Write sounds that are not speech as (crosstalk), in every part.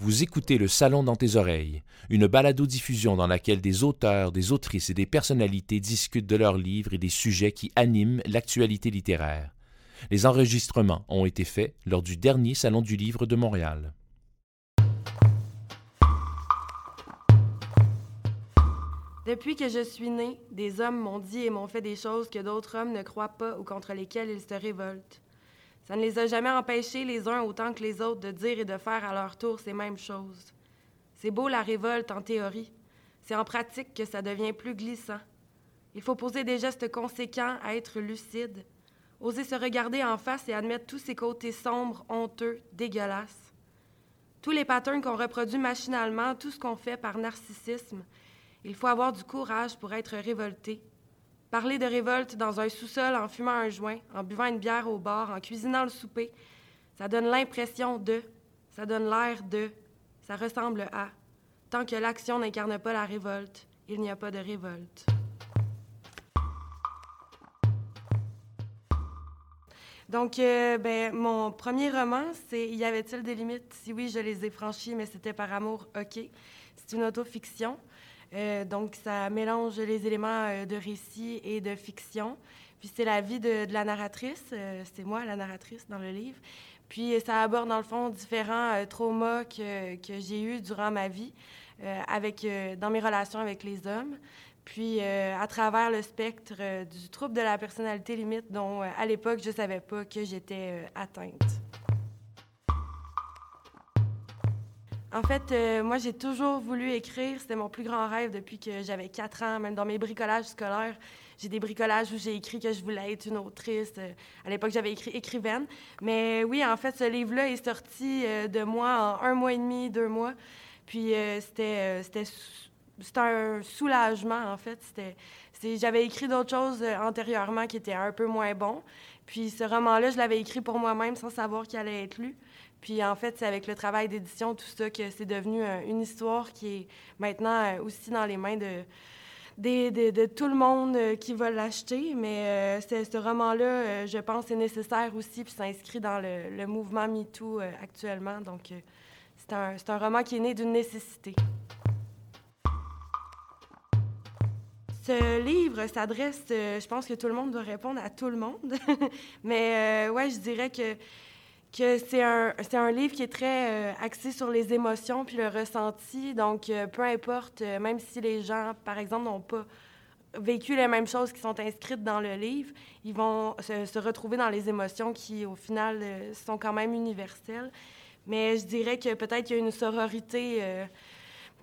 Vous écoutez Le Salon dans tes oreilles, une balado-diffusion dans laquelle des auteurs, des autrices et des personnalités discutent de leurs livres et des sujets qui animent l'actualité littéraire. Les enregistrements ont été faits lors du dernier Salon du Livre de Montréal. Depuis que je suis née, des hommes m'ont dit et m'ont fait des choses que d'autres hommes ne croient pas ou contre lesquelles ils se révoltent. Ça ne les a jamais empêchés, les uns autant que les autres, de dire et de faire à leur tour ces mêmes choses. C'est beau la révolte en théorie. C'est en pratique que ça devient plus glissant. Il faut poser des gestes conséquents à être lucide, oser se regarder en face et admettre tous ces côtés sombres, honteux, dégueulasses. Tous les patterns qu'on reproduit machinalement, tout ce qu'on fait par narcissisme, il faut avoir du courage pour être révolté, Parler de révolte dans un sous-sol en fumant un joint, en buvant une bière au bar, en cuisinant le souper, ça donne l'impression de, ça donne l'air de, ça ressemble à. Tant que l'action n'incarne pas la révolte, il n'y a pas de révolte. Donc, euh, ben, mon premier roman, c'est Y avait-il des limites? Si oui, je les ai franchies, mais c'était par amour, OK. C'est une autofiction. Euh, donc, ça mélange les éléments euh, de récit et de fiction. Puis, c'est la vie de, la narratrice. Euh, c'est moi, la narratrice, dans le livre. Puis, ça aborde, dans le fond, différents traumas que, que j'ai eus durant ma vie avec, dans mes relations avec les hommes. Puis, à travers le spectre du trouble de la personnalité limite, dont, à l'époque, je ne savais pas que j'étais atteinte. En fait, euh, moi, j'ai toujours voulu écrire. C'était mon plus grand rêve depuis que j'avais quatre ans. Même dans mes bricolages scolaires, j'ai des bricolages où j'ai écrit que je voulais être une autrice. Euh, à l'époque, j'avais écrit écrivaine. Mais oui, en fait, ce livre-là est sorti euh, de moi en un mois et demi, deux mois. Puis c'était, c'était, un soulagement, en fait. C'était, j'avais écrit d'autres choses antérieurement qui étaient un peu moins bons. Puis ce roman-là, je l'avais écrit pour moi-même sans savoir qu'il allait être lu. Puis en fait, c'est avec le travail d'édition, tout ça, que c'est devenu euh, une histoire qui est maintenant euh, aussi dans les mains de, tout le monde euh, qui va l'acheter. Mais ce roman-là, je pense, est nécessaire aussi, puis s'inscrit dans le, mouvement MeToo actuellement. Donc, c'est un roman qui est né d'une nécessité. Ce livre s'adresse, je pense que tout le monde doit répondre à tout le monde, (laughs) mais ouais, je dirais que que c'est un, un, livre qui est très euh, axé sur les émotions puis le ressenti. Donc, euh, peu importe, euh, même si les gens, par exemple, n'ont pas vécu les mêmes choses qui sont inscrites dans le livre, ils vont se, retrouver dans les émotions qui, au final, sont quand même universelles. Mais je dirais que peut-être qu'il y a une sororité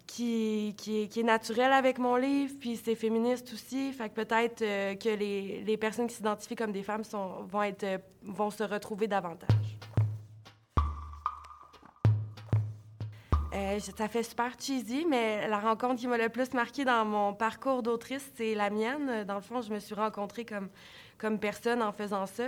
qui, qui, est, naturelle avec mon livre, puis c'est féministe aussi. Fait que peut-être que les, les, personnes qui s'identifient comme des femmes sont, vont, être, vont se retrouver davantage. Euh, ça fait super cheesy, mais la rencontre qui m'a le plus marqué dans mon parcours d'autrice, c'est la mienne. Dans le fond, je me suis rencontrée comme, comme personne en faisant ça.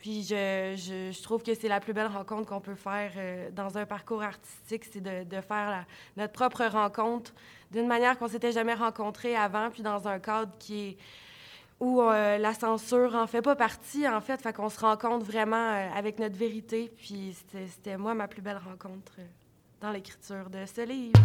Puis je, je, trouve que c'est la plus belle rencontre qu'on peut faire euh, dans un parcours artistique, c'est de, faire notre propre rencontre d'une manière qu'on s'était jamais rencontré avant, puis dans un cadre qui où euh, la censure en fait pas partie, en fait, fait qu'on se rencontre vraiment avec notre vérité. Puis c'était moi ma plus belle rencontre dans l'écriture de ce livre.